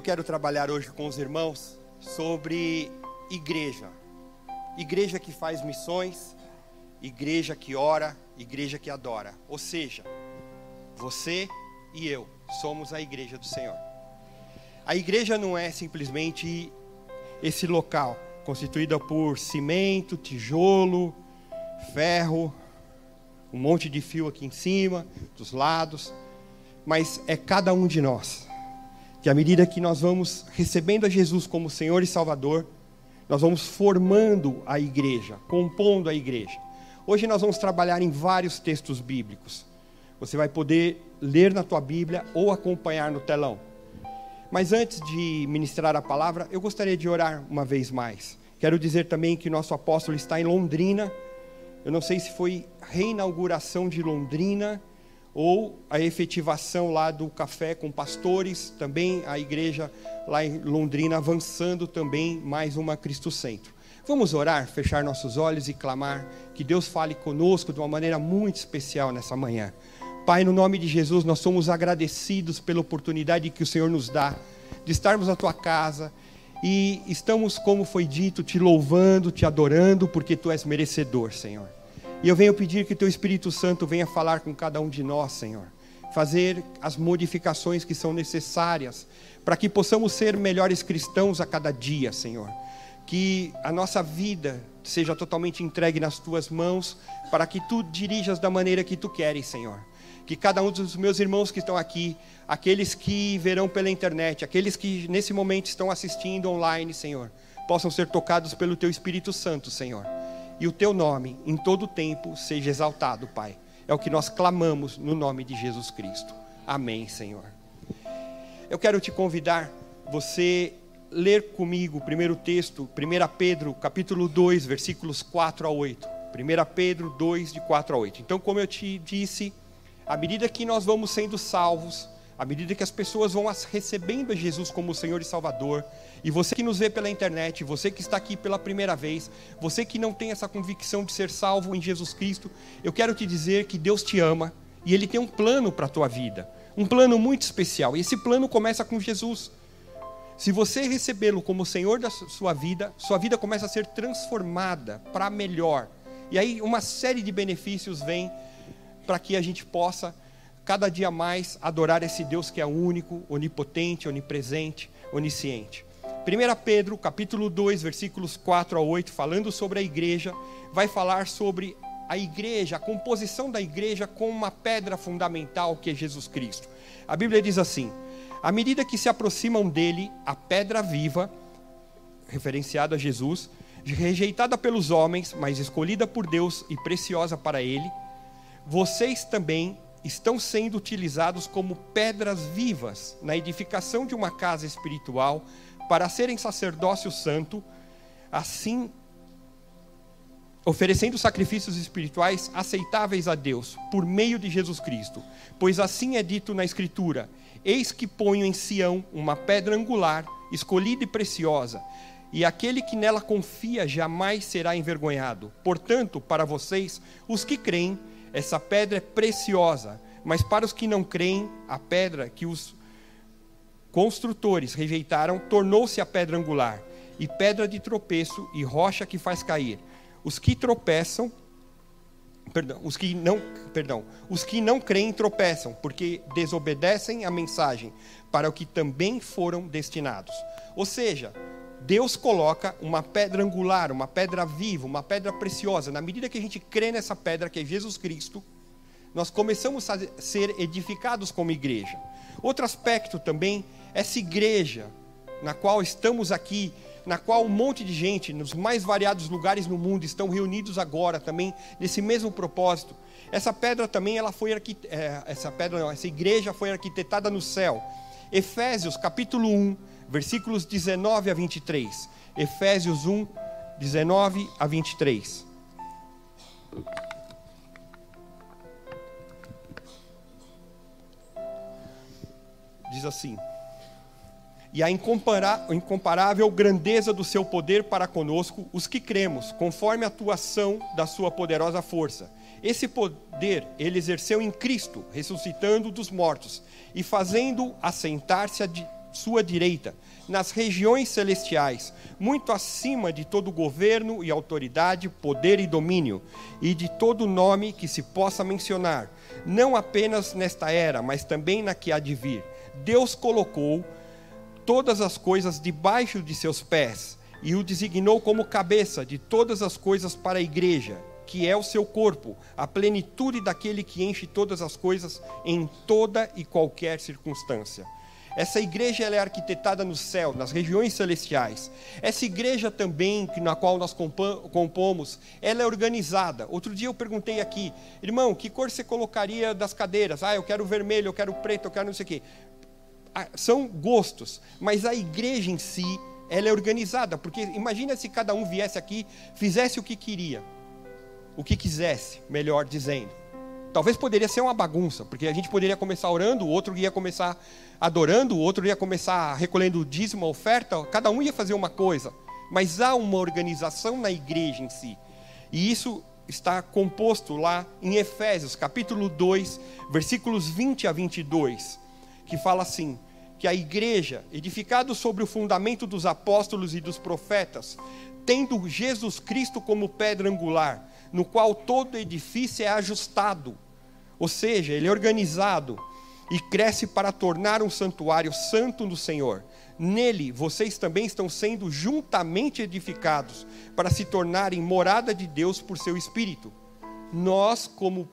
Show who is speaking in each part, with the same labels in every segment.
Speaker 1: Eu quero trabalhar hoje com os irmãos sobre igreja. Igreja que faz missões, igreja que ora, igreja que adora. Ou seja, você e eu somos a igreja do Senhor. A igreja não é simplesmente esse local constituída por cimento, tijolo, ferro, um monte de fio aqui em cima, dos lados, mas é cada um de nós que à medida que nós vamos recebendo a Jesus como Senhor e Salvador, nós vamos formando a igreja, compondo a igreja. Hoje nós vamos trabalhar em vários textos bíblicos. Você vai poder ler na tua Bíblia ou acompanhar no telão. Mas antes de ministrar a palavra, eu gostaria de orar uma vez mais. Quero dizer também que nosso apóstolo está em Londrina. Eu não sei se foi reinauguração de Londrina ou a efetivação lá do café com pastores, também a igreja lá em Londrina avançando também mais uma Cristo Centro. Vamos orar, fechar nossos olhos e clamar que Deus fale conosco de uma maneira muito especial nessa manhã. Pai, no nome de Jesus, nós somos agradecidos pela oportunidade que o Senhor nos dá de estarmos na tua casa e estamos, como foi dito, te louvando, te adorando, porque tu és merecedor, Senhor. E eu venho pedir que teu Espírito Santo venha falar com cada um de nós, Senhor. Fazer as modificações que são necessárias para que possamos ser melhores cristãos a cada dia, Senhor. Que a nossa vida seja totalmente entregue nas tuas mãos, para que tu dirijas da maneira que tu queres, Senhor. Que cada um dos meus irmãos que estão aqui, aqueles que verão pela internet, aqueles que nesse momento estão assistindo online, Senhor, possam ser tocados pelo teu Espírito Santo, Senhor e o teu nome em todo o tempo seja exaltado, Pai. É o que nós clamamos no nome de Jesus Cristo. Amém, Senhor. Eu quero te convidar você ler comigo o primeiro texto, 1 Pedro, capítulo 2, versículos 4 a 8. 1 Pedro 2, de 4 a 8. Então, como eu te disse, à medida que nós vamos sendo salvos, à medida que as pessoas vão recebendo Jesus como Senhor e Salvador, e você que nos vê pela internet, você que está aqui pela primeira vez, você que não tem essa convicção de ser salvo em Jesus Cristo, eu quero te dizer que Deus te ama e Ele tem um plano para a tua vida, um plano muito especial, e esse plano começa com Jesus. Se você recebê-lo como Senhor da sua vida, sua vida começa a ser transformada para melhor. E aí uma série de benefícios vem para que a gente possa cada dia mais adorar esse Deus que é único, onipotente, onipresente, onisciente. 1 Pedro, capítulo 2, versículos 4 a 8, falando sobre a igreja, vai falar sobre a igreja, a composição da igreja com uma pedra fundamental que é Jesus Cristo. A Bíblia diz assim: à medida que se aproximam dele, a pedra viva, referenciada a Jesus, rejeitada pelos homens, mas escolhida por Deus e preciosa para ele, vocês também estão sendo utilizados como pedras vivas na edificação de uma casa espiritual para serem sacerdócio santo, assim oferecendo sacrifícios espirituais aceitáveis a Deus por meio de Jesus Cristo. Pois assim é dito na Escritura: Eis que ponho em Sião uma pedra angular, escolhida e preciosa, e aquele que nela confia jamais será envergonhado. Portanto, para vocês, os que creem, essa pedra é preciosa, mas para os que não creem, a pedra que os construtores rejeitaram tornou-se a pedra angular, e pedra de tropeço e rocha que faz cair. Os que tropeçam, perdão, os que não, perdão, os que não creem tropeçam, porque desobedecem a mensagem para o que também foram destinados. Ou seja, Deus coloca uma pedra angular, uma pedra viva, uma pedra preciosa. Na medida que a gente crê nessa pedra, que é Jesus Cristo, nós começamos a ser edificados como igreja. Outro aspecto também, essa igreja na qual estamos aqui, na qual um monte de gente, nos mais variados lugares no mundo, estão reunidos agora também nesse mesmo propósito. Essa pedra também, ela foi é, essa pedra, não, essa igreja foi arquitetada no céu. Efésios capítulo 1, versículos 19 a 23. Efésios 1, 19 a 23. Diz assim: E a incomparável grandeza do seu poder para conosco, os que cremos, conforme a atuação da sua poderosa força. Esse poder ele exerceu em Cristo, ressuscitando dos mortos e fazendo assentar-se à sua direita, nas regiões celestiais, muito acima de todo governo e autoridade, poder e domínio, e de todo nome que se possa mencionar, não apenas nesta era, mas também na que há de vir. Deus colocou todas as coisas debaixo de seus pés e o designou como cabeça de todas as coisas para a igreja, que é o seu corpo, a plenitude daquele que enche todas as coisas em toda e qualquer circunstância. Essa igreja ela é arquitetada no céu, nas regiões celestiais. Essa igreja também, na qual nós compomos, ela é organizada. Outro dia eu perguntei aqui, irmão, que cor você colocaria das cadeiras? Ah, eu quero vermelho, eu quero preto, eu quero não sei o quê. São gostos, mas a igreja em si, ela é organizada, porque imagina se cada um viesse aqui, fizesse o que queria, o que quisesse, melhor dizendo. Talvez poderia ser uma bagunça, porque a gente poderia começar orando, o outro ia começar adorando, o outro ia começar recolhendo dízimo, oferta, cada um ia fazer uma coisa. Mas há uma organização na igreja em si. E isso está composto lá em Efésios, capítulo 2, versículos 20 a 22, que fala assim: que a igreja, edificada sobre o fundamento dos apóstolos e dos profetas, tendo Jesus Cristo como pedra angular, no qual todo edifício é ajustado, ou seja, ele é organizado e cresce para tornar um santuário santo no Senhor. Nele vocês também estão sendo juntamente edificados para se tornarem morada de Deus por seu Espírito. Nós, como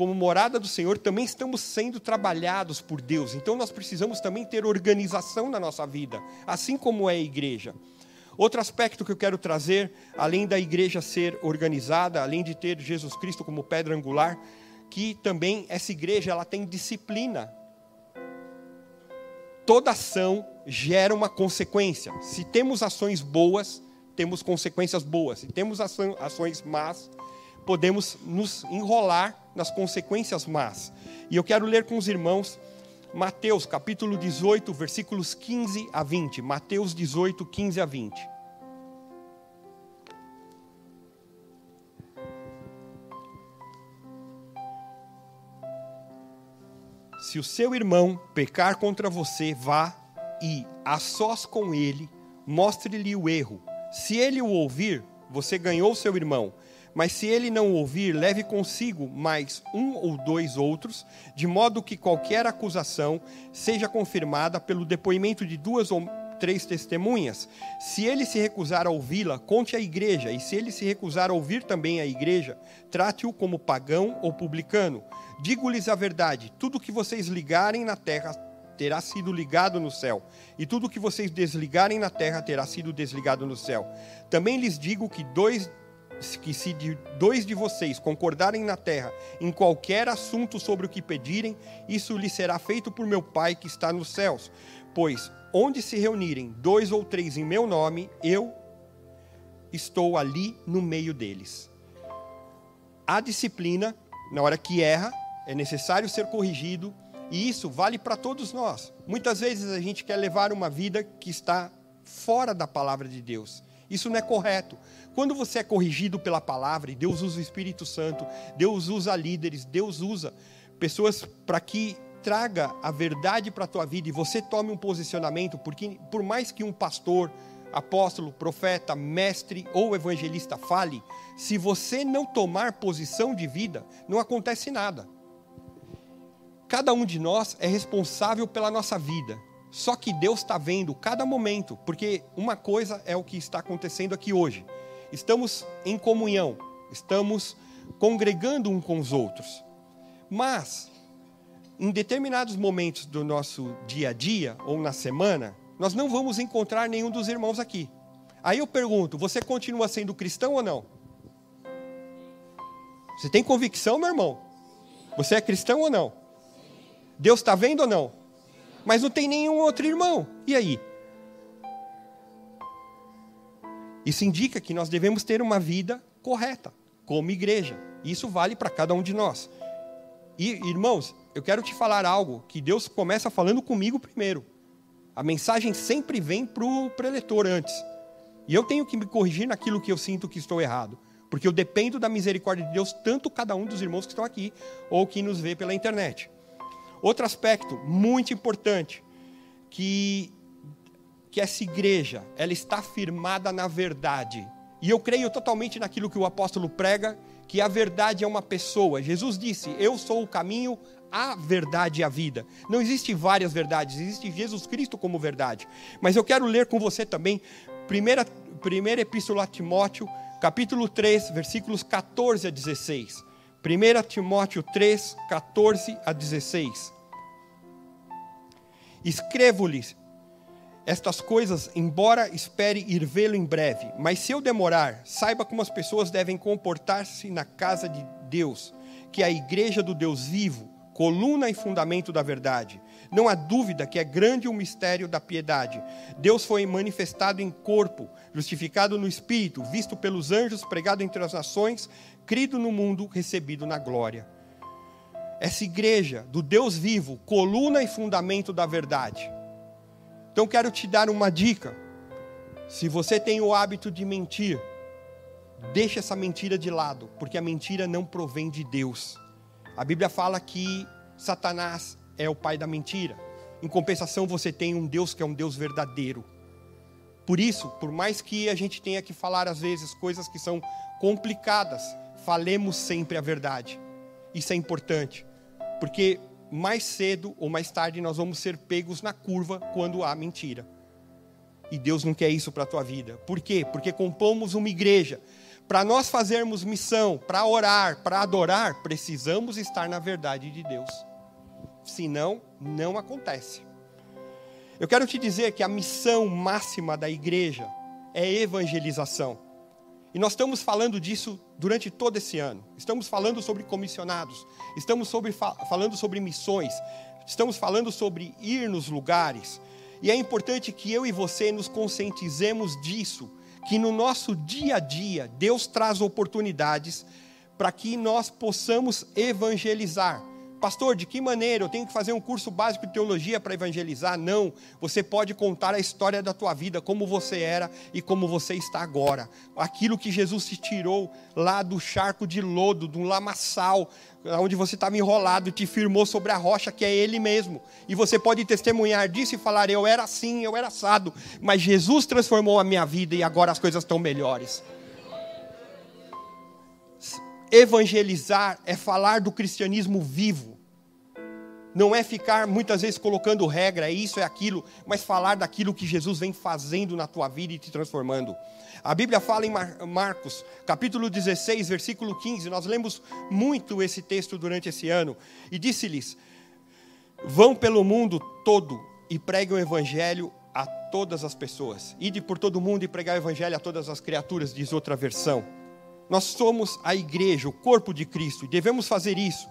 Speaker 1: como morada do Senhor, também estamos sendo trabalhados por Deus. Então nós precisamos também ter organização na nossa vida, assim como é a igreja. Outro aspecto que eu quero trazer, além da igreja ser organizada, além de ter Jesus Cristo como pedra angular, que também essa igreja ela tem disciplina. Toda ação gera uma consequência. Se temos ações boas, temos consequências boas. Se temos ações más, podemos nos enrolar nas consequências más. E eu quero ler com os irmãos Mateus capítulo 18, versículos 15 a 20. Mateus 18, 15 a 20. Se o seu irmão pecar contra você, vá e, a sós com ele, mostre-lhe o erro. Se ele o ouvir, você ganhou seu irmão. Mas se ele não ouvir, leve consigo mais um ou dois outros, de modo que qualquer acusação seja confirmada pelo depoimento de duas ou três testemunhas. Se ele se recusar a ouvi-la, conte à igreja, e se ele se recusar a ouvir também a igreja, trate-o como pagão ou publicano. Digo-lhes a verdade: tudo que vocês ligarem na terra terá sido ligado no céu, e tudo que vocês desligarem na terra terá sido desligado no céu. Também lhes digo que dois que se dois de vocês concordarem na terra em qualquer assunto sobre o que pedirem, isso lhe será feito por meu Pai que está nos céus. Pois onde se reunirem dois ou três em meu nome, eu estou ali no meio deles. A disciplina, na hora que erra, é necessário ser corrigido, e isso vale para todos nós. Muitas vezes a gente quer levar uma vida que está fora da palavra de Deus. Isso não é correto. Quando você é corrigido pela palavra, e Deus usa o Espírito Santo, Deus usa líderes, Deus usa pessoas para que traga a verdade para a tua vida e você tome um posicionamento, porque por mais que um pastor, apóstolo, profeta, mestre ou evangelista fale, se você não tomar posição de vida, não acontece nada. Cada um de nós é responsável pela nossa vida. Só que Deus está vendo cada momento, porque uma coisa é o que está acontecendo aqui hoje. Estamos em comunhão, estamos congregando um com os outros. Mas, em determinados momentos do nosso dia a dia ou na semana, nós não vamos encontrar nenhum dos irmãos aqui. Aí eu pergunto: você continua sendo cristão ou não? Você tem convicção, meu irmão? Você é cristão ou não? Deus está vendo ou não? Mas não tem nenhum outro irmão. E aí? Isso indica que nós devemos ter uma vida correta, como igreja. Isso vale para cada um de nós. E, irmãos, eu quero te falar algo que Deus começa falando comigo primeiro. A mensagem sempre vem para o preletor antes. E eu tenho que me corrigir naquilo que eu sinto que estou errado. Porque eu dependo da misericórdia de Deus, tanto cada um dos irmãos que estão aqui, ou que nos vê pela internet. Outro aspecto muito importante, que, que essa igreja, ela está firmada na verdade. E eu creio totalmente naquilo que o apóstolo prega que a verdade é uma pessoa. Jesus disse: Eu sou o caminho, a verdade e a vida. Não existe várias verdades, existe Jesus Cristo como verdade. Mas eu quero ler com você também, primeira, primeira epístola a Timóteo, capítulo 3, versículos 14 a 16. 1 Timóteo 3, 14 a 16. Escrevo-lhes estas coisas, embora espere ir vê-lo em breve. Mas se eu demorar, saiba como as pessoas devem comportar-se na casa de Deus, que é a igreja do Deus vivo, coluna e fundamento da verdade. Não há dúvida que é grande o mistério da piedade. Deus foi manifestado em corpo, justificado no espírito, visto pelos anjos, pregado entre as nações, crido no mundo, recebido na glória. Essa igreja do Deus vivo, coluna e fundamento da verdade então quero te dar uma dica. Se você tem o hábito de mentir, deixe essa mentira de lado, porque a mentira não provém de Deus. A Bíblia fala que Satanás é o pai da mentira. Em compensação, você tem um Deus que é um Deus verdadeiro. Por isso, por mais que a gente tenha que falar às vezes coisas que são complicadas, falemos sempre a verdade. Isso é importante, porque mais cedo ou mais tarde nós vamos ser pegos na curva quando há mentira. E Deus não quer isso para a tua vida. Por quê? Porque compomos uma igreja. Para nós fazermos missão, para orar, para adorar, precisamos estar na verdade de Deus. Senão, não acontece. Eu quero te dizer que a missão máxima da igreja é evangelização. E nós estamos falando disso durante todo esse ano. Estamos falando sobre comissionados, estamos sobre, falando sobre missões, estamos falando sobre ir nos lugares. E é importante que eu e você nos conscientizemos disso, que no nosso dia a dia Deus traz oportunidades para que nós possamos evangelizar. Pastor, de que maneira? Eu tenho que fazer um curso básico de teologia para evangelizar? Não. Você pode contar a história da tua vida, como você era e como você está agora. Aquilo que Jesus te tirou lá do charco de lodo, do lamaçal, onde você estava enrolado, te firmou sobre a rocha que é Ele mesmo. E você pode testemunhar disso e falar: Eu era assim, eu era assado, mas Jesus transformou a minha vida e agora as coisas estão melhores. Evangelizar é falar do cristianismo vivo. Não é ficar muitas vezes colocando regra, é isso, é aquilo, mas falar daquilo que Jesus vem fazendo na tua vida e te transformando. A Bíblia fala em Marcos, capítulo 16, versículo 15. Nós lemos muito esse texto durante esse ano. E disse-lhes: Vão pelo mundo todo e preguem o evangelho a todas as pessoas. Ide por todo mundo e pregar o evangelho a todas as criaturas, diz outra versão. Nós somos a igreja, o corpo de Cristo, e devemos fazer isso.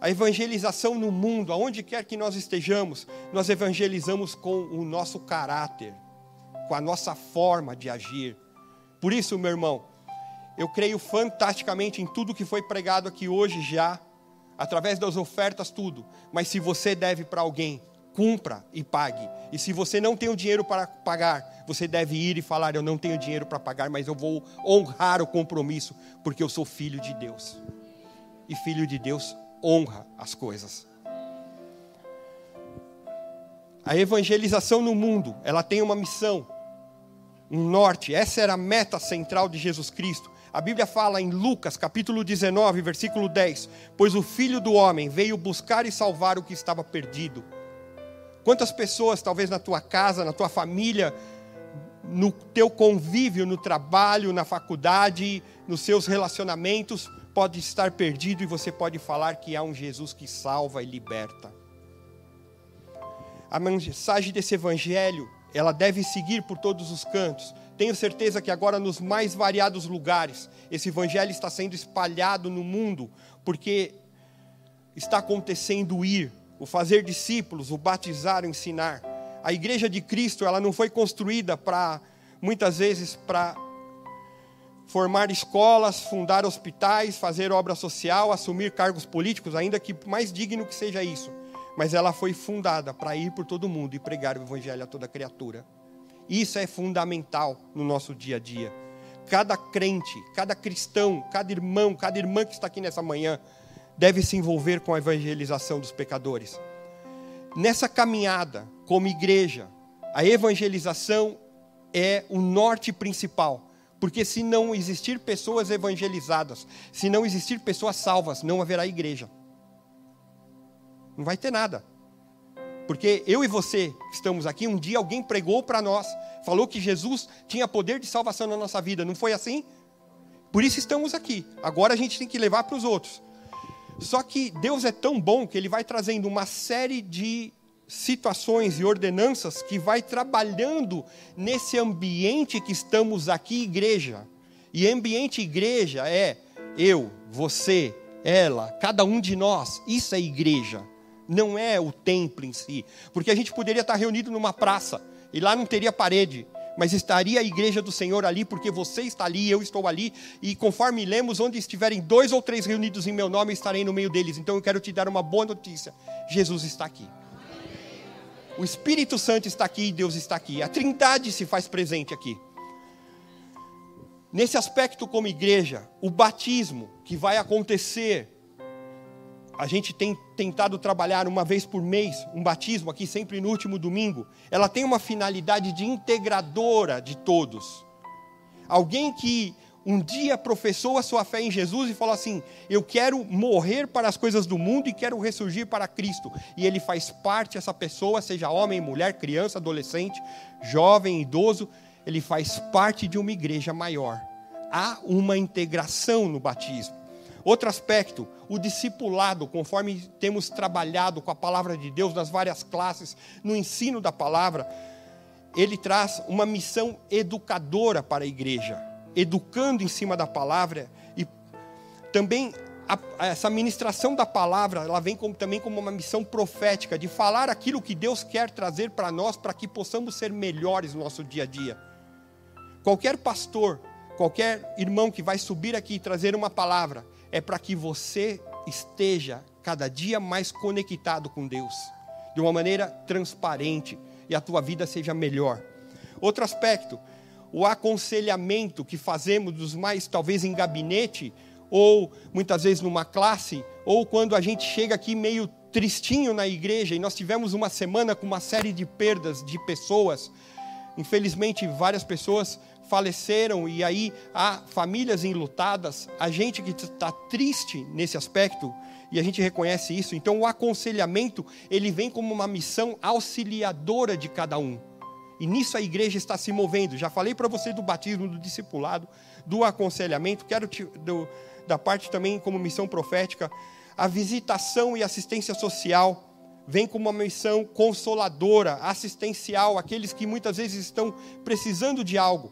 Speaker 1: A evangelização no mundo, aonde quer que nós estejamos, nós evangelizamos com o nosso caráter, com a nossa forma de agir. Por isso, meu irmão, eu creio fantasticamente em tudo que foi pregado aqui hoje já, através das ofertas, tudo. Mas se você deve para alguém, cumpra e pague. E se você não tem o dinheiro para pagar, você deve ir e falar: Eu não tenho dinheiro para pagar, mas eu vou honrar o compromisso, porque eu sou filho de Deus. E filho de Deus honra as coisas. A evangelização no mundo, ela tem uma missão, um norte. Essa era a meta central de Jesus Cristo. A Bíblia fala em Lucas, capítulo 19, versículo 10: Pois o filho do homem veio buscar e salvar o que estava perdido. Quantas pessoas, talvez na tua casa, na tua família, no teu convívio, no trabalho, na faculdade, nos seus relacionamentos, pode estar perdido e você pode falar que há um Jesus que salva e liberta. A mensagem desse evangelho, ela deve seguir por todos os cantos. Tenho certeza que agora, nos mais variados lugares, esse evangelho está sendo espalhado no mundo, porque está acontecendo ir, o fazer discípulos, o batizar, o ensinar. A igreja de Cristo, ela não foi construída para, muitas vezes, para formar escolas, fundar hospitais, fazer obra social, assumir cargos políticos, ainda que mais digno que seja isso. Mas ela foi fundada para ir por todo mundo e pregar o evangelho a toda criatura. Isso é fundamental no nosso dia a dia. Cada crente, cada cristão, cada irmão, cada irmã que está aqui nessa manhã deve se envolver com a evangelização dos pecadores. Nessa caminhada, como igreja, a evangelização é o norte principal porque se não existir pessoas evangelizadas, se não existir pessoas salvas, não haverá igreja. Não vai ter nada. Porque eu e você que estamos aqui, um dia alguém pregou para nós, falou que Jesus tinha poder de salvação na nossa vida, não foi assim? Por isso estamos aqui. Agora a gente tem que levar para os outros. Só que Deus é tão bom que Ele vai trazendo uma série de situações e ordenanças que vai trabalhando nesse ambiente que estamos aqui, igreja. E ambiente igreja é eu, você, ela, cada um de nós. Isso é igreja. Não é o templo em si. Porque a gente poderia estar reunido numa praça e lá não teria parede, mas estaria a igreja do Senhor ali, porque você está ali, eu estou ali, e conforme lemos, onde estiverem dois ou três reunidos em meu nome, estarei no meio deles. Então eu quero te dar uma boa notícia: Jesus está aqui. O Espírito Santo está aqui e Deus está aqui. A Trindade se faz presente aqui. Nesse aspecto, como igreja, o batismo que vai acontecer, a gente tem tentado trabalhar uma vez por mês um batismo aqui, sempre no último domingo. Ela tem uma finalidade de integradora de todos. Alguém que um dia professou a sua fé em Jesus e falou assim: Eu quero morrer para as coisas do mundo e quero ressurgir para Cristo. E ele faz parte, essa pessoa, seja homem, mulher, criança, adolescente, jovem, idoso, ele faz parte de uma igreja maior. Há uma integração no batismo. Outro aspecto, o discipulado, conforme temos trabalhado com a palavra de Deus nas várias classes, no ensino da palavra, ele traz uma missão educadora para a igreja educando em cima da palavra e também a, essa ministração da palavra, ela vem como, também como uma missão profética de falar aquilo que Deus quer trazer para nós para que possamos ser melhores no nosso dia a dia. Qualquer pastor, qualquer irmão que vai subir aqui e trazer uma palavra, é para que você esteja cada dia mais conectado com Deus, de uma maneira transparente e a tua vida seja melhor. Outro aspecto, o aconselhamento que fazemos dos mais, talvez em gabinete, ou muitas vezes numa classe, ou quando a gente chega aqui meio tristinho na igreja e nós tivemos uma semana com uma série de perdas de pessoas. Infelizmente, várias pessoas faleceram e aí há famílias enlutadas. A gente que está triste nesse aspecto e a gente reconhece isso. Então, o aconselhamento ele vem como uma missão auxiliadora de cada um. E nisso a igreja está se movendo. Já falei para você do batismo, do discipulado, do aconselhamento. Quero te, do, da parte também como missão profética. A visitação e assistência social vem como uma missão consoladora, assistencial, aqueles que muitas vezes estão precisando de algo.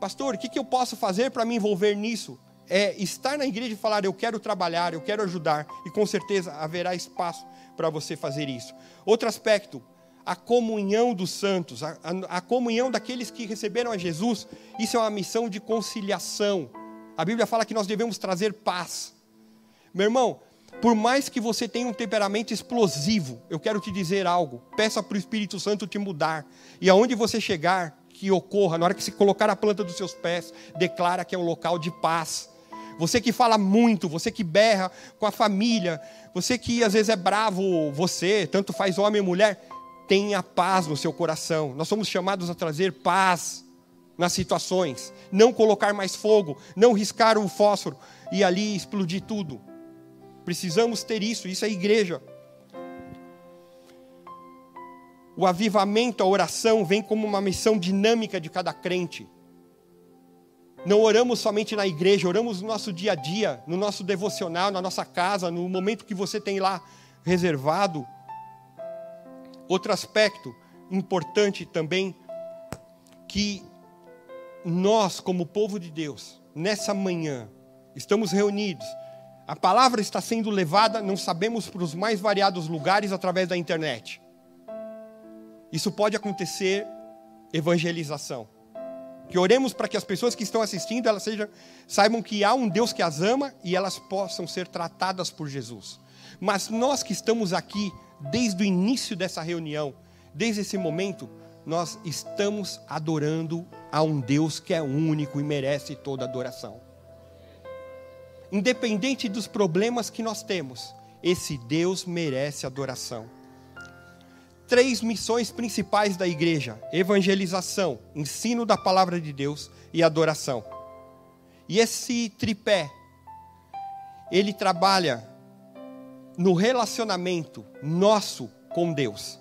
Speaker 1: Pastor, o que, que eu posso fazer para me envolver nisso? É estar na igreja e falar: eu quero trabalhar, eu quero ajudar, e com certeza haverá espaço para você fazer isso. Outro aspecto, a comunhão dos santos, a, a, a, comunhão daqueles que receberam a Jesus, isso é uma missão de conciliação. A Bíblia fala que nós devemos trazer paz. Meu irmão, por mais que você tenha um temperamento explosivo, eu quero te dizer algo. Peça para o Espírito Santo te mudar. E aonde você chegar, que ocorra, na hora que se colocar a planta dos seus pés, declara que é um local de paz. Você que fala muito, você que berra com a família, você que às vezes é bravo, você, tanto faz homem ou mulher, tenha paz no seu coração. Nós somos chamados a trazer paz nas situações, não colocar mais fogo, não riscar o fósforo e ali explodir tudo. Precisamos ter isso, isso é igreja. O avivamento, a oração vem como uma missão dinâmica de cada crente. Não oramos somente na igreja, oramos no nosso dia a dia, no nosso devocional, na nossa casa, no momento que você tem lá reservado Outro aspecto importante também que nós, como povo de Deus, nessa manhã, estamos reunidos, a palavra está sendo levada, não sabemos, para os mais variados lugares através da internet. Isso pode acontecer evangelização. Que oremos para que as pessoas que estão assistindo, elas sejam, saibam que há um Deus que as ama e elas possam ser tratadas por Jesus. Mas nós que estamos aqui desde o início dessa reunião, desde esse momento, nós estamos adorando a um Deus que é único e merece toda adoração. Independente dos problemas que nós temos, esse Deus merece adoração. Três missões principais da igreja: evangelização, ensino da palavra de Deus e adoração. E esse tripé, ele trabalha no relacionamento nosso com Deus,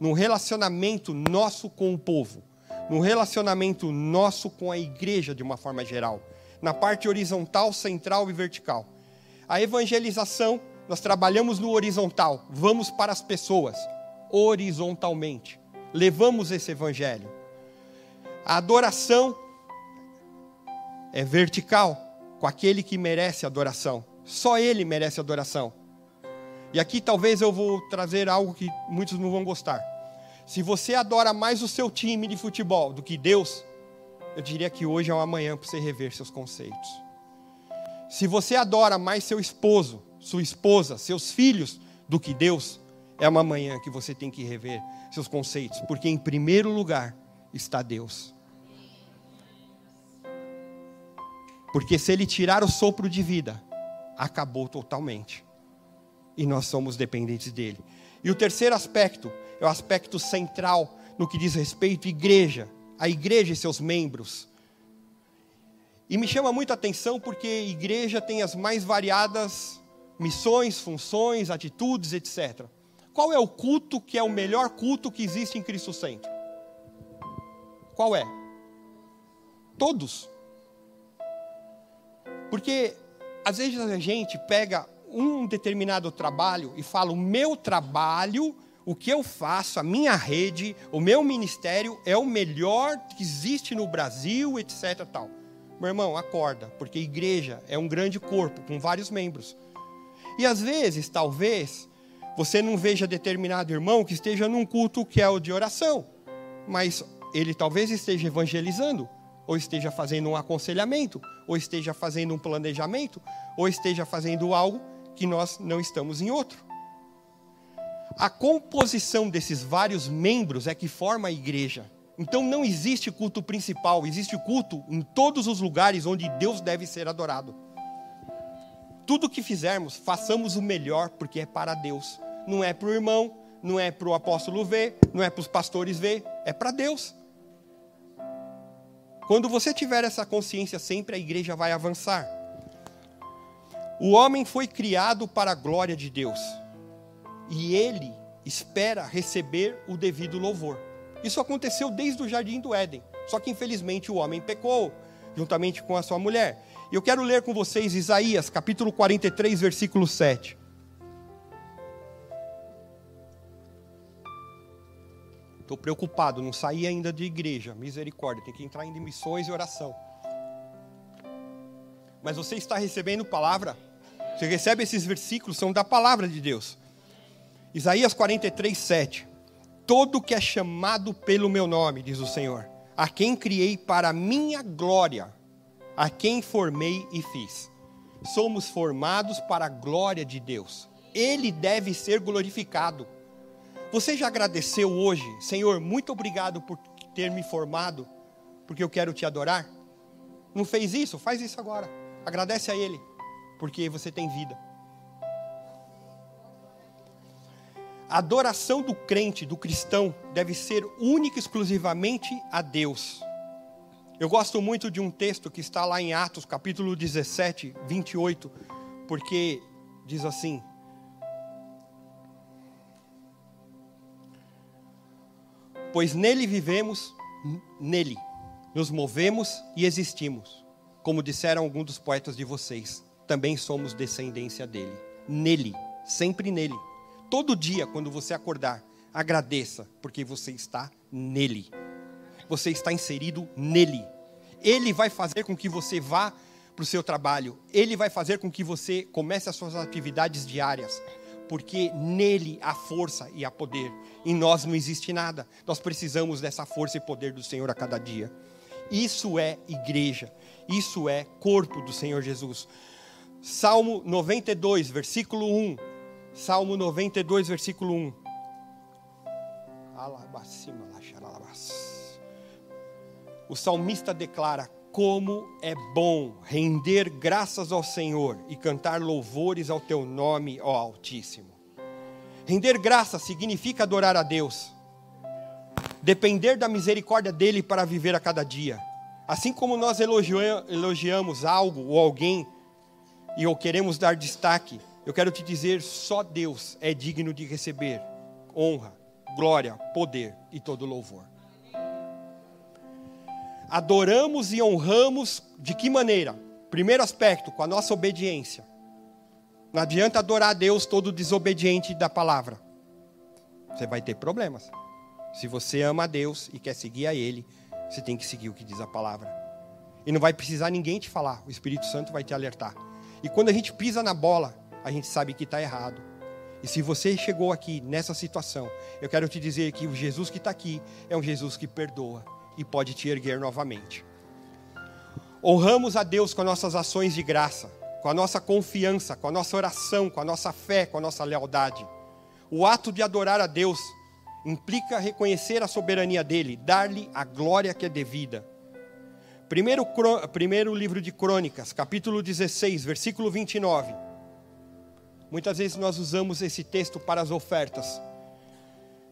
Speaker 1: no relacionamento nosso com o povo, no relacionamento nosso com a igreja de uma forma geral, na parte horizontal, central e vertical. A evangelização, nós trabalhamos no horizontal, vamos para as pessoas, horizontalmente, levamos esse evangelho. A adoração é vertical, com aquele que merece adoração, só ele merece adoração. E aqui talvez eu vou trazer algo que muitos não vão gostar. Se você adora mais o seu time de futebol do que Deus, eu diria que hoje é uma manhã para você rever seus conceitos. Se você adora mais seu esposo, sua esposa, seus filhos do que Deus, é uma manhã que você tem que rever seus conceitos, porque em primeiro lugar está Deus. Porque se ele tirar o sopro de vida, acabou totalmente e nós somos dependentes dele. E o terceiro aspecto é o aspecto central no que diz respeito à igreja, a igreja e seus membros. E me chama muita atenção porque a igreja tem as mais variadas missões, funções, atitudes, etc. Qual é o culto que é o melhor culto que existe em Cristo Centro? Qual é? Todos. Porque às vezes a gente pega um determinado trabalho e falo: o meu trabalho, o que eu faço, a minha rede, o meu ministério é o melhor que existe no Brasil, etc. Tal. Meu irmão, acorda, porque igreja é um grande corpo com vários membros. E às vezes, talvez, você não veja determinado irmão que esteja num culto que é o de oração, mas ele talvez esteja evangelizando, ou esteja fazendo um aconselhamento, ou esteja fazendo um planejamento, ou esteja fazendo algo que nós não estamos em outro. A composição desses vários membros é que forma a igreja. Então não existe culto principal, existe culto em todos os lugares onde Deus deve ser adorado. Tudo que fizermos, façamos o melhor, porque é para Deus. Não é para o irmão, não é para o apóstolo ver, não é para os pastores ver, é para Deus. Quando você tiver essa consciência sempre, a igreja vai avançar. O homem foi criado para a glória de Deus e ele espera receber o devido louvor. Isso aconteceu desde o jardim do Éden, só que infelizmente o homem pecou juntamente com a sua mulher. E eu quero ler com vocês Isaías, capítulo 43, versículo 7. Estou preocupado, não saí ainda de igreja, misericórdia, tem que entrar em missões e oração. Mas você está recebendo palavra? Você recebe esses versículos, são da palavra de Deus. Isaías 43, 7. Todo que é chamado pelo meu nome, diz o Senhor, a quem criei para minha glória, a quem formei e fiz. Somos formados para a glória de Deus. Ele deve ser glorificado. Você já agradeceu hoje, Senhor, muito obrigado por ter me formado, porque eu quero te adorar? Não fez isso? Faz isso agora. Agradece a Ele, porque você tem vida. A adoração do crente, do cristão, deve ser única e exclusivamente a Deus. Eu gosto muito de um texto que está lá em Atos, capítulo 17, 28, porque diz assim: Pois nele vivemos, nele nos movemos e existimos como disseram alguns dos poetas de vocês, também somos descendência dele. Nele, sempre nele. Todo dia, quando você acordar, agradeça, porque você está nele. Você está inserido nele. Ele vai fazer com que você vá para o seu trabalho. Ele vai fazer com que você comece as suas atividades diárias. Porque nele há força e há poder. Em nós não existe nada. Nós precisamos dessa força e poder do Senhor a cada dia. Isso é igreja. Isso é corpo do Senhor Jesus. Salmo 92, versículo 1. Salmo 92, versículo 1. O salmista declara: Como é bom render graças ao Senhor e cantar louvores ao teu nome, ó Altíssimo. Render graças significa adorar a Deus, depender da misericórdia dele para viver a cada dia. Assim como nós elogiamos algo ou alguém e ou queremos dar destaque, eu quero te dizer: só Deus é digno de receber honra, glória, poder e todo louvor. Adoramos e honramos de que maneira? Primeiro aspecto, com a nossa obediência. Não adianta adorar a Deus todo desobediente da palavra. Você vai ter problemas. Se você ama a Deus e quer seguir a Ele, você tem que seguir o que diz a palavra. E não vai precisar ninguém te falar, o Espírito Santo vai te alertar. E quando a gente pisa na bola, a gente sabe que está errado. E se você chegou aqui nessa situação, eu quero te dizer que o Jesus que está aqui é um Jesus que perdoa e pode te erguer novamente. Honramos a Deus com nossas ações de graça, com a nossa confiança, com a nossa oração, com a nossa fé, com a nossa lealdade. O ato de adorar a Deus implica reconhecer a soberania dele, dar-lhe a glória que é devida. Primeiro, primeiro livro de Crônicas, capítulo 16, versículo 29. Muitas vezes nós usamos esse texto para as ofertas.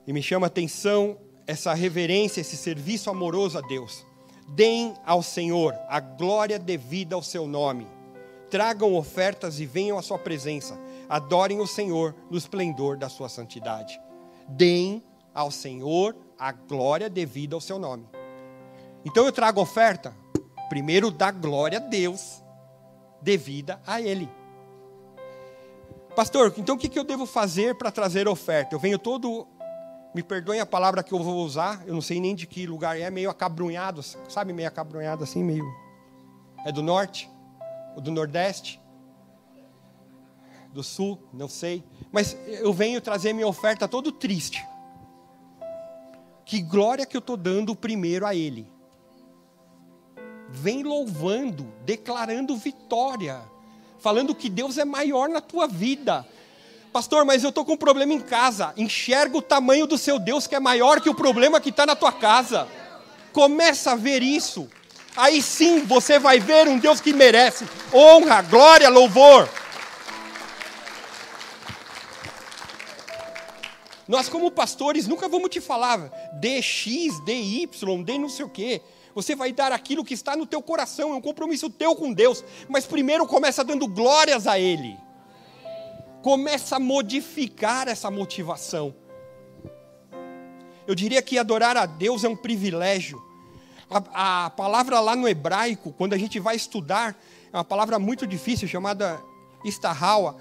Speaker 1: E me chama a atenção essa reverência, esse serviço amoroso a Deus. Deem ao Senhor a glória devida ao seu nome. Tragam ofertas e venham à sua presença. Adorem o Senhor no esplendor da sua santidade. Deem ao Senhor a glória devida ao seu nome. Então eu trago oferta, primeiro dá glória a Deus, devida a Ele. Pastor, então o que eu devo fazer para trazer oferta? Eu venho todo, me perdoem a palavra que eu vou usar, eu não sei nem de que lugar é, meio acabrunhado, sabe, meio acabrunhado assim, meio. É do norte? Ou do nordeste? Do sul? Não sei. Mas eu venho trazer minha oferta todo triste. Que glória que eu estou dando primeiro a Ele. Vem louvando, declarando vitória, falando que Deus é maior na tua vida. Pastor, mas eu estou com um problema em casa. Enxerga o tamanho do seu Deus que é maior que o problema que está na tua casa. Começa a ver isso. Aí sim você vai ver um Deus que merece honra, glória, louvor. Nós, como pastores, nunca vamos te falar DX, DY, D não sei o quê. Você vai dar aquilo que está no teu coração, é um compromisso teu com Deus. Mas primeiro começa dando glórias a Ele. Começa a modificar essa motivação. Eu diria que adorar a Deus é um privilégio. A, a palavra lá no hebraico, quando a gente vai estudar, é uma palavra muito difícil chamada istahawa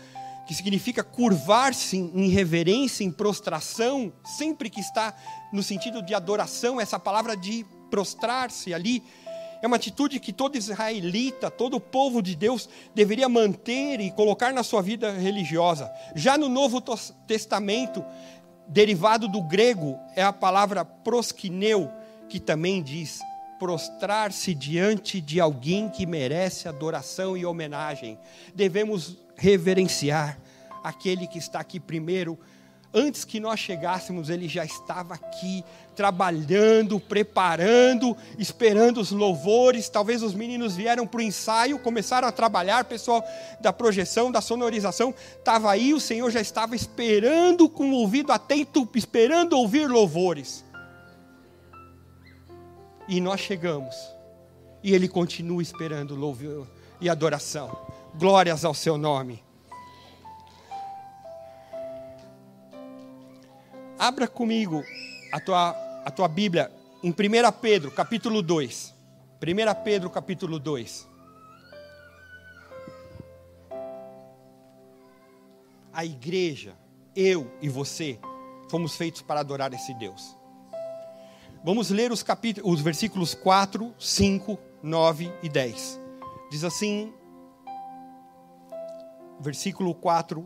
Speaker 1: que significa curvar-se em reverência, em prostração, sempre que está no sentido de adoração, essa palavra de prostrar-se ali, é uma atitude que todo israelita, todo povo de Deus deveria manter e colocar na sua vida religiosa. Já no Novo Testamento, derivado do grego, é a palavra proskineu, que também diz prostrar-se diante de alguém que merece adoração e homenagem. Devemos reverenciar aquele que está aqui primeiro. Antes que nós chegássemos, ele já estava aqui, trabalhando, preparando, esperando os louvores. Talvez os meninos vieram para o ensaio, começaram a trabalhar, pessoal da projeção, da sonorização, estava aí, o Senhor já estava esperando com o ouvido atento, esperando ouvir louvores. E nós chegamos, e Ele continua esperando louvor e adoração. Glórias ao seu nome. Abra comigo a tua, a tua Bíblia em 1 Pedro, capítulo 2. 1 Pedro, capítulo 2. A igreja, eu e você, fomos feitos para adorar esse Deus. Vamos ler os, capítulos, os versículos 4, 5 9 e 10. Diz assim, versículo 4: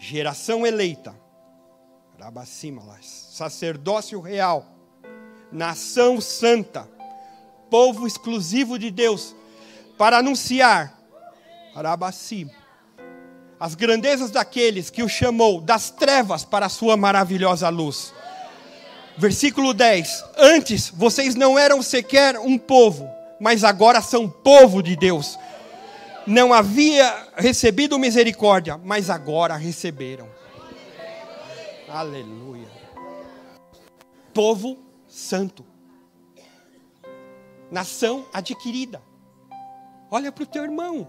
Speaker 1: geração eleita, sacerdócio real, nação santa, povo exclusivo de Deus, para anunciar as grandezas daqueles que o chamou das trevas para a sua maravilhosa luz. Versículo 10: Antes vocês não eram sequer um povo, mas agora são povo de Deus. Não havia recebido misericórdia, mas agora receberam. Aleluia. Povo santo nação adquirida. Olha para o teu irmão,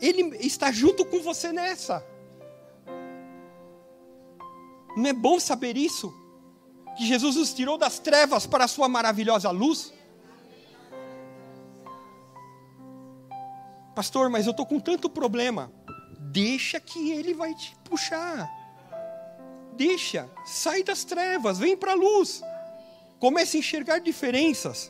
Speaker 1: ele está junto com você nessa. Não é bom saber isso? Que Jesus nos tirou das trevas para a sua maravilhosa luz? Pastor, mas eu estou com tanto problema. Deixa que ele vai te puxar. Deixa, sai das trevas, vem para a luz. Comece a enxergar diferenças.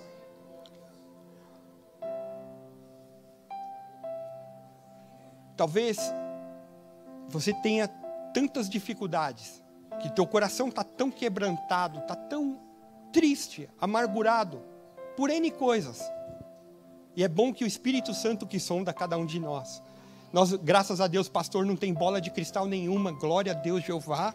Speaker 1: Talvez você tenha tantas dificuldades, que teu coração está tão quebrantado, está tão triste, amargurado, por N coisas. E é bom que o Espírito Santo que sonda cada um de nós. Nós, graças a Deus, pastor, não tem bola de cristal nenhuma, glória a Deus, Jeová.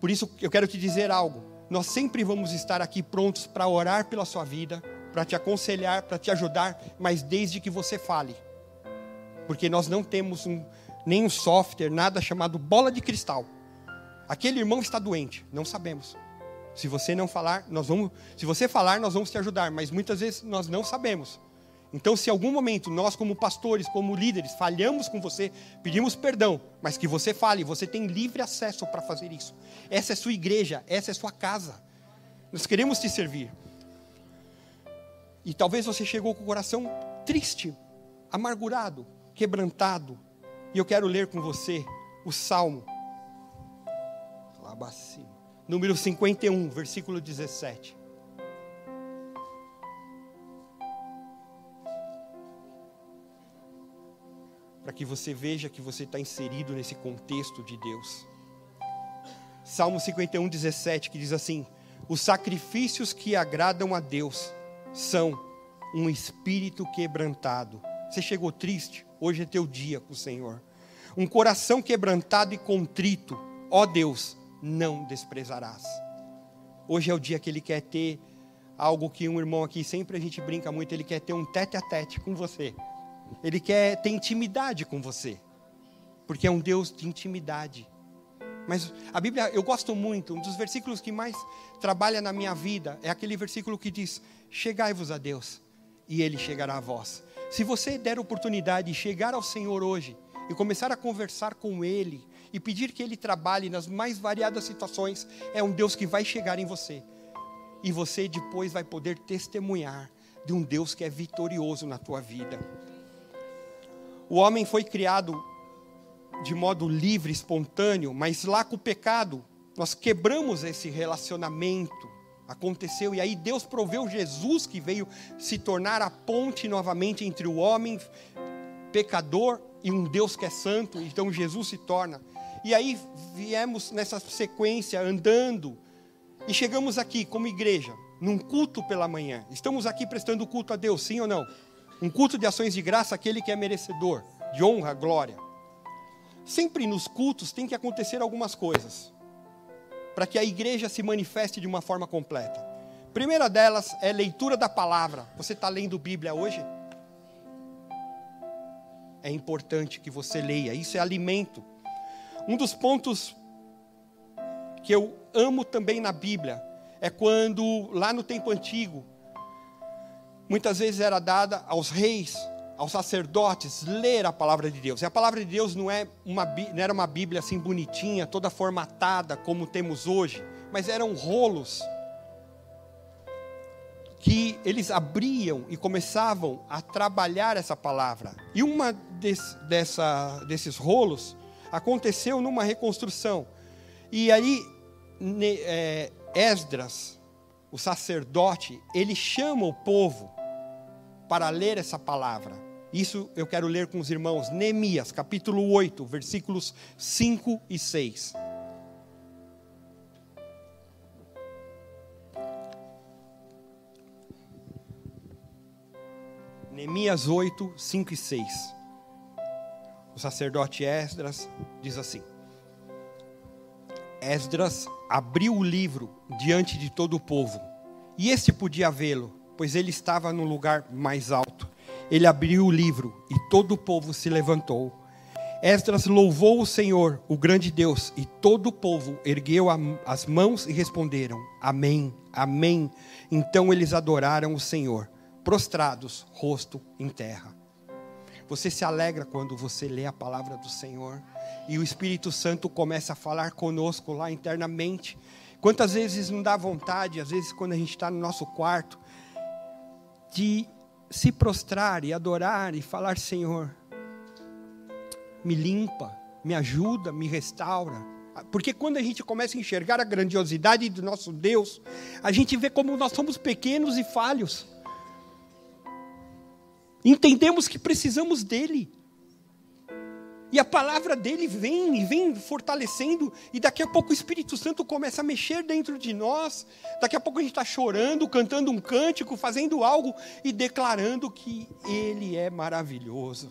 Speaker 1: Por isso eu quero te dizer algo. Nós sempre vamos estar aqui prontos para orar pela sua vida, para te aconselhar, para te ajudar, mas desde que você fale porque nós não temos um, nenhum software, nada chamado bola de cristal. Aquele irmão está doente, não sabemos. Se você não falar, nós vamos, se você falar, nós vamos te ajudar, mas muitas vezes nós não sabemos. Então, se em algum momento nós, como pastores, como líderes, falhamos com você, pedimos perdão, mas que você fale, você tem livre acesso para fazer isso. Essa é sua igreja, essa é sua casa. Nós queremos te servir. E talvez você chegou com o coração triste, amargurado, quebrantado. E eu quero ler com você o Salmo. Número 51, versículo 17. Para que você veja que você está inserido nesse contexto de Deus. Salmo 51, 17, que diz assim: Os sacrifícios que agradam a Deus são um espírito quebrantado. Você chegou triste? Hoje é teu dia com o Senhor. Um coração quebrantado e contrito, ó Deus, não desprezarás. Hoje é o dia que Ele quer ter algo que um irmão aqui sempre a gente brinca muito, ele quer ter um tete a tete com você. Ele quer ter intimidade com você. Porque é um Deus de intimidade. Mas a Bíblia, eu gosto muito, um dos versículos que mais trabalha na minha vida é aquele versículo que diz: Chegai-vos a Deus, e Ele chegará a vós. Se você der oportunidade de chegar ao Senhor hoje e começar a conversar com Ele e pedir que Ele trabalhe nas mais variadas situações, é um Deus que vai chegar em você. E você depois vai poder testemunhar de um Deus que é vitorioso na tua vida. O homem foi criado de modo livre, espontâneo, mas lá com o pecado, nós quebramos esse relacionamento aconteceu e aí Deus proveu Jesus que veio se tornar a ponte novamente entre o homem pecador e um Deus que é santo. Então Jesus se torna. E aí viemos nessa sequência andando e chegamos aqui como igreja, num culto pela manhã. Estamos aqui prestando culto a Deus, sim ou não? Um culto de ações de graça aquele que é merecedor de honra, glória. Sempre nos cultos tem que acontecer algumas coisas para que a igreja se manifeste de uma forma completa. primeira delas é leitura da palavra. Você está lendo Bíblia hoje? É importante que você leia, isso é alimento. Um dos pontos que eu amo também na Bíblia é quando, lá no tempo antigo, muitas vezes era dada aos reis, aos sacerdotes, ler a palavra de Deus. E a palavra de Deus não, é uma, não era uma Bíblia assim bonitinha, toda formatada como temos hoje, mas eram rolos que eles abriam e começavam a trabalhar essa palavra. E uma desses rolos aconteceu numa reconstrução. E aí, ne, é, Esdras, o sacerdote, ele chama o povo para ler essa palavra. Isso eu quero ler com os irmãos. Neemias, capítulo 8, versículos 5 e 6. Neemias 8, 5 e 6. O sacerdote Esdras diz assim: Esdras abriu o livro diante de todo o povo, e este podia vê-lo, pois ele estava no lugar mais alto. Ele abriu o livro e todo o povo se levantou. Esdras louvou o Senhor, o grande Deus, e todo o povo ergueu as mãos e responderam: Amém, Amém. Então eles adoraram o Senhor prostrados, rosto em terra. Você se alegra quando você lê a palavra do Senhor e o Espírito Santo começa a falar conosco lá internamente. Quantas vezes não dá vontade, às vezes quando a gente está no nosso quarto, de se prostrar e adorar e falar: Senhor, me limpa, me ajuda, me restaura. Porque quando a gente começa a enxergar a grandiosidade do nosso Deus, a gente vê como nós somos pequenos e falhos. Entendemos que precisamos dele. E a palavra dele vem e vem fortalecendo, e daqui a pouco o Espírito Santo começa a mexer dentro de nós. Daqui a pouco a gente está chorando, cantando um cântico, fazendo algo e declarando que ele é maravilhoso.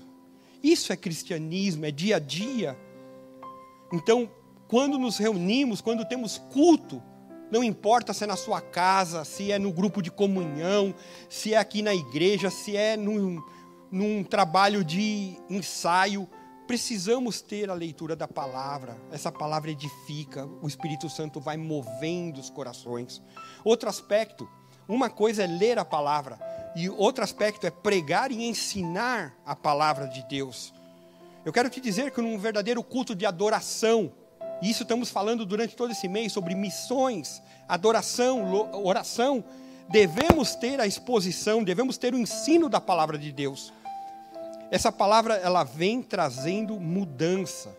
Speaker 1: Isso é cristianismo, é dia a dia. Então, quando nos reunimos, quando temos culto, não importa se é na sua casa, se é no grupo de comunhão, se é aqui na igreja, se é num, num trabalho de ensaio, precisamos ter a leitura da palavra. Essa palavra edifica, o Espírito Santo vai movendo os corações. Outro aspecto, uma coisa é ler a palavra, e outro aspecto é pregar e ensinar a palavra de Deus. Eu quero te dizer que num verdadeiro culto de adoração, e isso estamos falando durante todo esse mês sobre missões, adoração, oração. Devemos ter a exposição, devemos ter o ensino da palavra de Deus. Essa palavra ela vem trazendo mudança.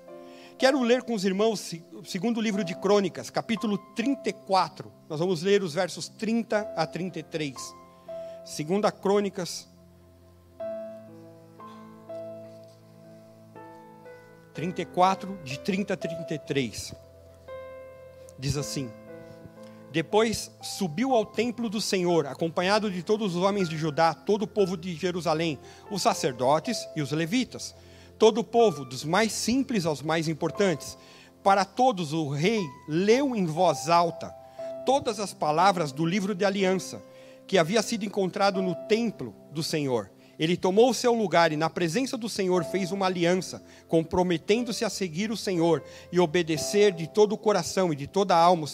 Speaker 1: Quero ler com os irmãos o segundo livro de Crônicas, capítulo 34. Nós vamos ler os versos 30 a 33. Segunda Crônicas 34, de 30 a 33. Diz assim: Depois subiu ao templo do Senhor, acompanhado de todos os homens de Judá, todo o povo de Jerusalém, os sacerdotes e os levitas, todo o povo, dos mais simples aos mais importantes. Para todos o rei leu em voz alta todas as palavras do livro de aliança que havia sido encontrado no templo do Senhor ele tomou o seu lugar e, na presença do Senhor, fez uma aliança, comprometendo-se a seguir o Senhor e obedecer de todo o coração e de toda a alma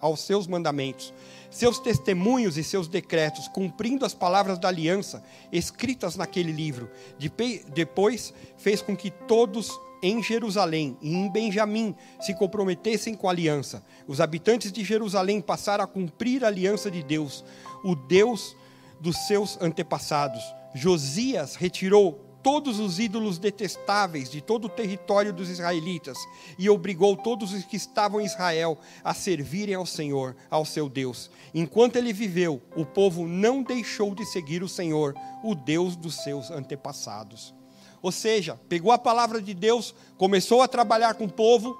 Speaker 1: aos seus mandamentos, seus testemunhos e seus decretos, cumprindo as palavras da aliança escritas naquele livro. Depois, fez com que todos em Jerusalém e em Benjamim se comprometessem com a aliança. Os habitantes de Jerusalém passaram a cumprir a aliança de Deus, o Deus dos seus antepassados Josias retirou todos os ídolos detestáveis de todo o território dos israelitas e obrigou todos os que estavam em Israel a servirem ao Senhor, ao seu Deus. Enquanto ele viveu, o povo não deixou de seguir o Senhor, o Deus dos seus antepassados. Ou seja, pegou a palavra de Deus, começou a trabalhar com o povo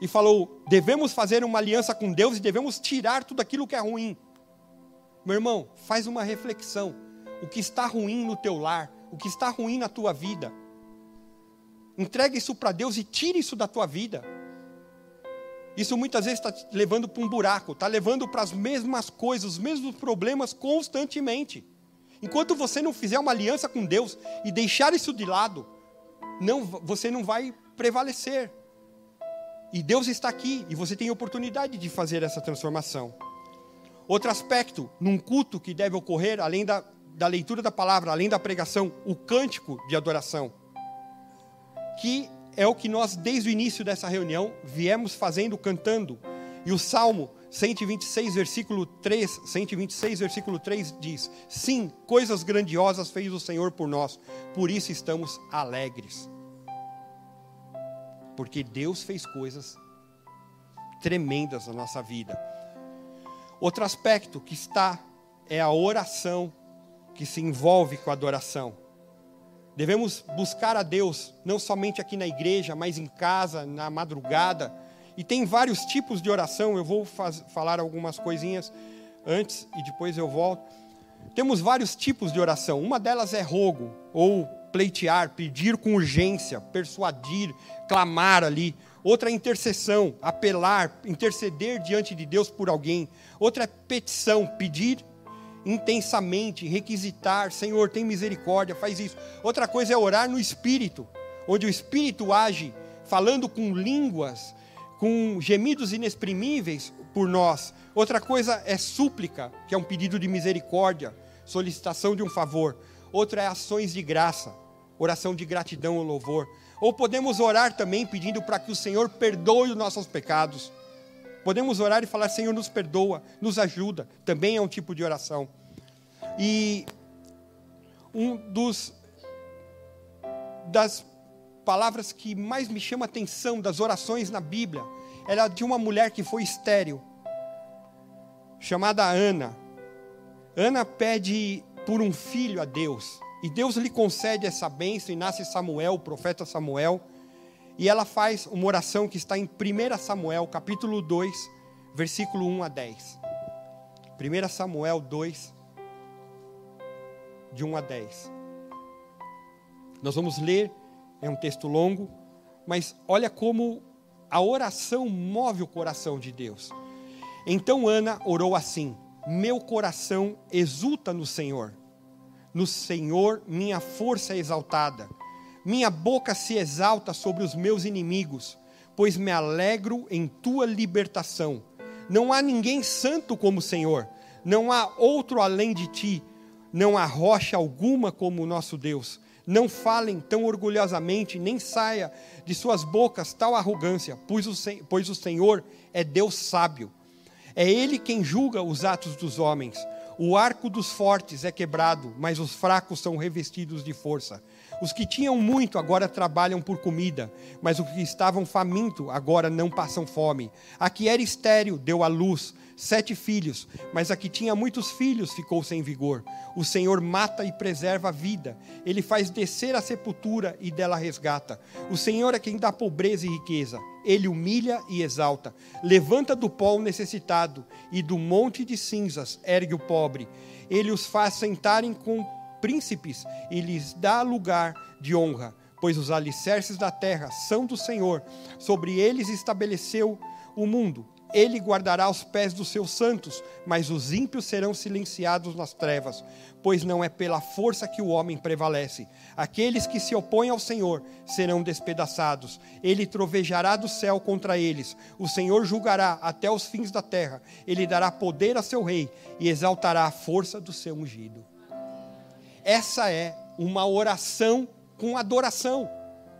Speaker 1: e falou: devemos fazer uma aliança com Deus e devemos tirar tudo aquilo que é ruim. Meu irmão, faz uma reflexão o que está ruim no teu lar, o que está ruim na tua vida. Entrega isso para Deus e tire isso da tua vida. Isso muitas vezes está levando para um buraco, está levando para as mesmas coisas, os mesmos problemas constantemente. Enquanto você não fizer uma aliança com Deus e deixar isso de lado, não, você não vai prevalecer. E Deus está aqui e você tem oportunidade de fazer essa transformação. Outro aspecto, num culto que deve ocorrer, além da, da leitura da palavra, além da pregação, o cântico de adoração, que é o que nós, desde o início dessa reunião, viemos fazendo, cantando. E o Salmo 126, versículo 3, 126, versículo 3 diz: Sim, coisas grandiosas fez o Senhor por nós, por isso estamos alegres. Porque Deus fez coisas tremendas na nossa vida. Outro aspecto que está é a oração que se envolve com a adoração. Devemos buscar a Deus, não somente aqui na igreja, mas em casa, na madrugada. E tem vários tipos de oração, eu vou faz, falar algumas coisinhas antes e depois eu volto. Temos vários tipos de oração. Uma delas é rogo, ou pleitear, pedir com urgência, persuadir, clamar ali. Outra é intercessão, apelar, interceder diante de Deus por alguém. Outra é petição, pedir intensamente, requisitar, Senhor, tem misericórdia, faz isso. Outra coisa é orar no espírito, onde o espírito age falando com línguas, com gemidos inexprimíveis por nós. Outra coisa é súplica, que é um pedido de misericórdia, solicitação de um favor. Outra é ações de graça, oração de gratidão ou louvor. Ou podemos orar também pedindo para que o Senhor perdoe os nossos pecados. Podemos orar e falar: Senhor, nos perdoa, nos ajuda. Também é um tipo de oração. E um dos das palavras que mais me chama a atenção das orações na Bíblia era de uma mulher que foi estéril, chamada Ana. Ana pede por um filho a Deus, e Deus lhe concede essa bênção, e nasce Samuel, o profeta Samuel. E ela faz uma oração que está em 1 Samuel, capítulo 2, versículo 1 a 10. 1 Samuel 2, de 1 a 10. Nós vamos ler, é um texto longo, mas olha como a oração move o coração de Deus. Então Ana orou assim: Meu coração exulta no Senhor, no Senhor minha força é exaltada. Minha boca se exalta sobre os meus inimigos, pois me alegro em tua libertação. Não há ninguém santo como o Senhor, não há outro além de ti, não há rocha alguma como o nosso Deus. Não falem tão orgulhosamente, nem saia de suas bocas tal arrogância, pois o, pois o Senhor é Deus sábio. É Ele quem julga os atos dos homens. O arco dos fortes é quebrado, mas os fracos são revestidos de força. Os que tinham muito agora trabalham por comida, mas os que estavam famintos agora não passam fome. A que era estéril deu à luz sete filhos, mas a que tinha muitos filhos ficou sem vigor. O Senhor mata e preserva a vida, ele faz descer a sepultura e dela resgata. O Senhor é quem dá pobreza e riqueza, ele humilha e exalta. Levanta do pó o necessitado e do monte de cinzas ergue o pobre. Ele os faz sentarem com príncipes e lhes dá lugar de honra, pois os alicerces da terra são do Senhor, sobre eles estabeleceu o mundo. Ele guardará os pés dos seus santos, mas os ímpios serão silenciados nas trevas, pois não é pela força que o homem prevalece. Aqueles que se opõem ao Senhor serão despedaçados. Ele trovejará do céu contra eles. O Senhor julgará até os fins da terra. Ele dará poder a seu rei e exaltará a força do seu ungido. Essa é uma oração com adoração,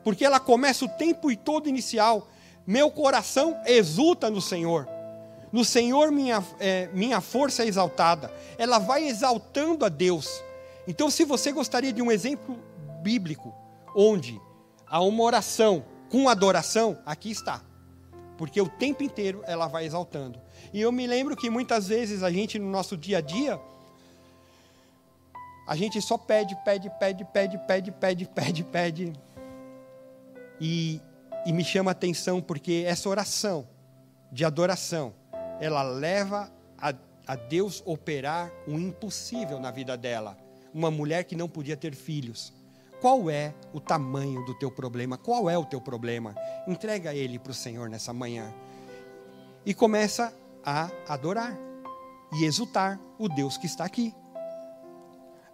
Speaker 1: porque ela começa o tempo e todo inicial. Meu coração exulta no Senhor. No Senhor minha, é, minha força é exaltada. Ela vai exaltando a Deus. Então, se você gostaria de um exemplo bíblico, onde há uma oração com adoração, aqui está. Porque o tempo inteiro ela vai exaltando. E eu me lembro que muitas vezes a gente, no nosso dia a dia, a gente só pede, pede, pede, pede, pede, pede, pede, pede. E, e me chama a atenção porque essa oração de adoração, ela leva a, a Deus operar o impossível na vida dela. Uma mulher que não podia ter filhos. Qual é o tamanho do teu problema? Qual é o teu problema? Entrega ele para o Senhor nessa manhã. E começa a adorar e exultar o Deus que está aqui.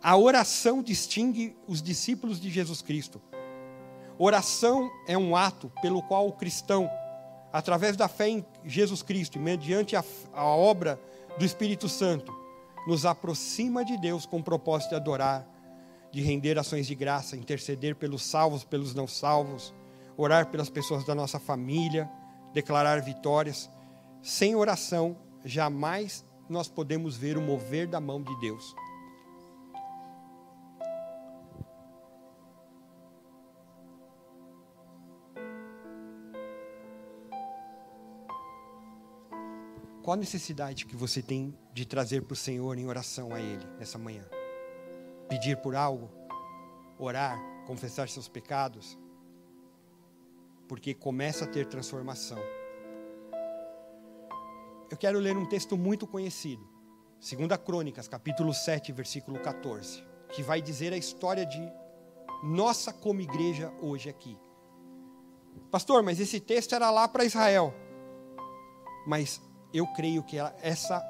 Speaker 1: A oração distingue os discípulos de Jesus Cristo. Oração é um ato pelo qual o cristão, através da fé em Jesus Cristo, mediante a, a obra do Espírito Santo, nos aproxima de Deus com o propósito de adorar, de render ações de graça, interceder pelos salvos, pelos não salvos, orar pelas pessoas da nossa família, declarar vitórias. Sem oração, jamais nós podemos ver o mover da mão de Deus. Qual a necessidade que você tem de trazer para o Senhor em oração a Ele nessa manhã? Pedir por algo? Orar? Confessar seus pecados? Porque começa a ter transformação. Eu quero ler um texto muito conhecido, 2 Crônicas, capítulo 7, versículo 14, que vai dizer a história de nossa como igreja hoje aqui. Pastor, mas esse texto era lá para Israel. Mas eu creio que essa,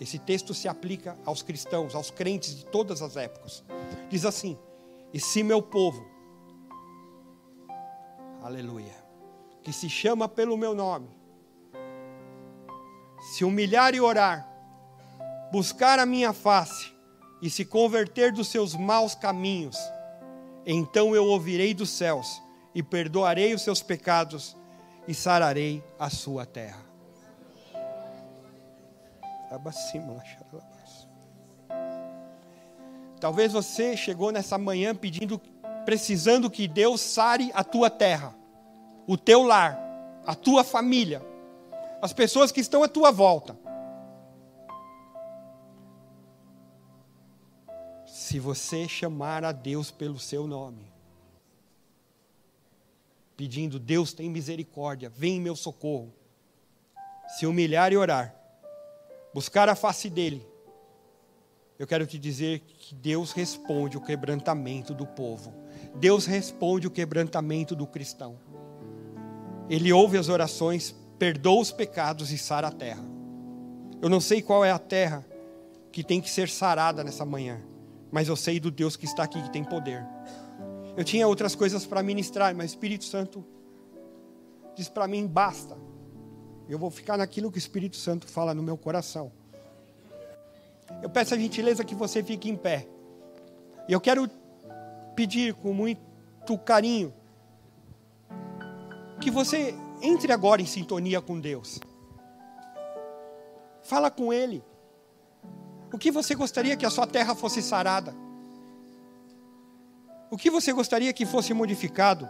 Speaker 1: esse texto se aplica aos cristãos, aos crentes de todas as épocas. Diz assim: E se meu povo, aleluia, que se chama pelo meu nome, se humilhar e orar, buscar a minha face e se converter dos seus maus caminhos, então eu ouvirei dos céus e perdoarei os seus pecados e sararei a sua terra. Talvez você chegou nessa manhã pedindo, precisando que Deus sare a tua terra, o teu lar, a tua família, as pessoas que estão à tua volta. Se você chamar a Deus pelo seu nome, pedindo, Deus tem misericórdia, vem em meu socorro, se humilhar e orar, buscar a face dele, eu quero te dizer que Deus responde o quebrantamento do povo. Deus responde o quebrantamento do cristão. Ele ouve as orações, perdoa os pecados e sara a terra. Eu não sei qual é a terra que tem que ser sarada nessa manhã, mas eu sei do Deus que está aqui, que tem poder. Eu tinha outras coisas para ministrar, mas o Espírito Santo diz para mim: basta. Eu vou ficar naquilo que o Espírito Santo fala no meu coração. Eu peço a gentileza que você fique em pé. E eu quero pedir com muito carinho que você entre agora em sintonia com Deus. Fala com Ele. O que você gostaria que a sua terra fosse sarada? O que você gostaria que fosse modificado?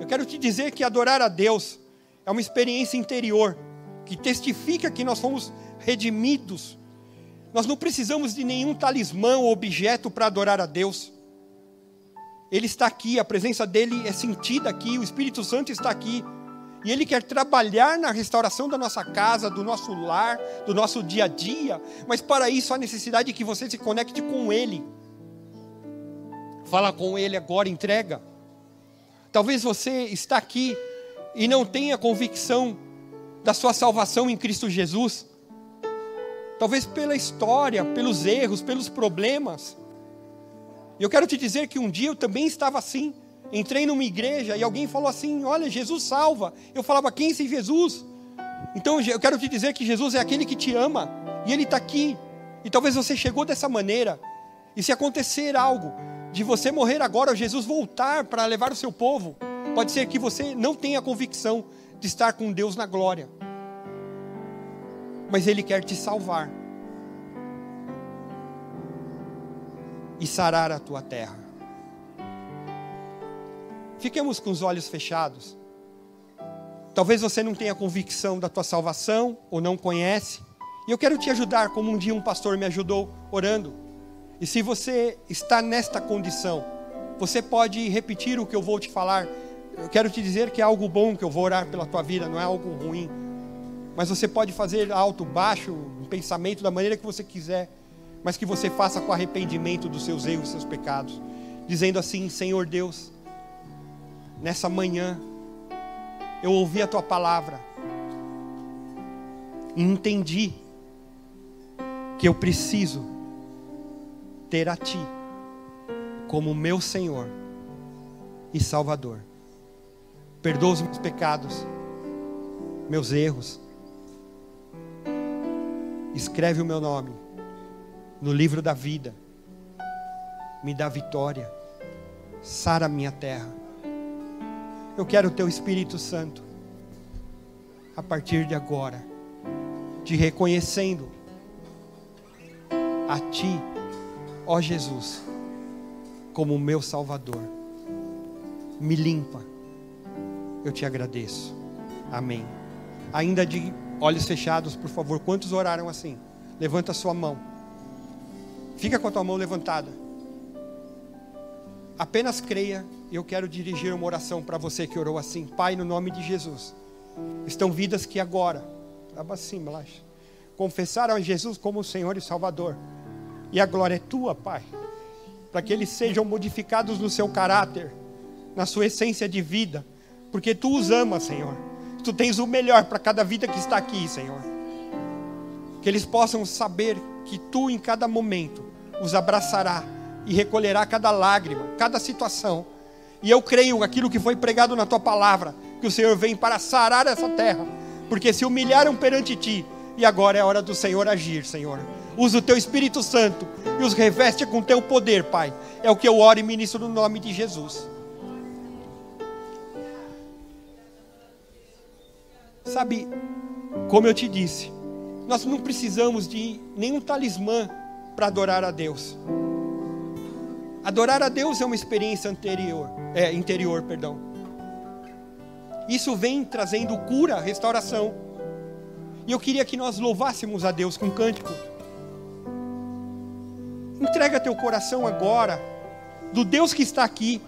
Speaker 1: Eu quero te dizer que adorar a Deus é uma experiência interior que testifica que nós fomos redimidos. Nós não precisamos de nenhum talismã ou objeto para adorar a Deus. Ele está aqui, a presença dele é sentida aqui, o Espírito Santo está aqui. E ele quer trabalhar na restauração da nossa casa, do nosso lar, do nosso dia a dia. Mas para isso há necessidade de que você se conecte com ele. Fala com ele agora, entrega. Talvez você está aqui e não tenha convicção da sua salvação em Cristo Jesus. Talvez pela história, pelos erros, pelos problemas. E eu quero te dizer que um dia eu também estava assim. Entrei numa igreja e alguém falou assim: Olha, Jesus salva. Eu falava: Quem esse Jesus? Então eu quero te dizer que Jesus é aquele que te ama e Ele está aqui. E talvez você chegou dessa maneira. E se acontecer algo de você morrer agora, Jesus voltar para levar o seu povo, pode ser que você não tenha convicção de estar com Deus na glória. Mas Ele quer te salvar e sarar a tua terra. Fiquemos com os olhos fechados. Talvez você não tenha convicção da tua salvação ou não conhece. E eu quero te ajudar, como um dia um pastor me ajudou orando. E se você está nesta condição, você pode repetir o que eu vou te falar. Eu quero te dizer que é algo bom que eu vou orar pela tua vida, não é algo ruim. Mas você pode fazer alto, baixo, um pensamento da maneira que você quiser, mas que você faça com arrependimento dos seus erros e seus pecados, dizendo assim: Senhor Deus, nessa manhã eu ouvi a tua palavra e entendi que eu preciso ter a Ti como meu Senhor e Salvador. Perdoa os meus pecados, meus erros. escreve o meu nome no livro da vida, me dá vitória, sara minha terra. Eu quero o teu Espírito Santo, a partir de agora, te reconhecendo a Ti, ó Jesus, como meu Salvador. Me limpa, eu te agradeço. Amém. Ainda de olhos fechados, por favor, quantos oraram assim? Levanta a sua mão. Fica com a tua mão levantada. Apenas creia, eu quero dirigir uma oração para você que orou assim. Pai, no nome de Jesus. Estão vidas que agora, confessaram a Jesus como Senhor e Salvador. E a glória é tua, Pai. Para que eles sejam modificados no seu caráter, na sua essência de vida. Porque tu os amas, Senhor. Tu tens o melhor para cada vida que está aqui, Senhor. Que eles possam saber que tu, em cada momento, os abraçará e recolherá cada lágrima, cada situação. E eu creio aquilo que foi pregado na tua palavra, que o Senhor vem para sarar essa terra, porque se humilharam perante ti, e agora é a hora do Senhor agir, Senhor. Usa o teu Espírito Santo e os reveste com teu poder, Pai. É o que eu oro e ministro no nome de Jesus. Sabe, como eu te disse, nós não precisamos de nenhum talismã para adorar a Deus. Adorar a Deus é uma experiência anterior, é, interior, perdão. Isso vem trazendo cura, restauração. E eu queria que nós louvássemos a Deus com cântico. Entrega teu coração agora do Deus que está aqui.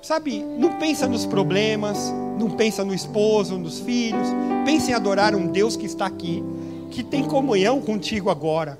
Speaker 1: Sabe, não pensa nos problemas, não pensa no esposo, nos filhos. Pensa em adorar um Deus que está aqui, que tem comunhão contigo agora.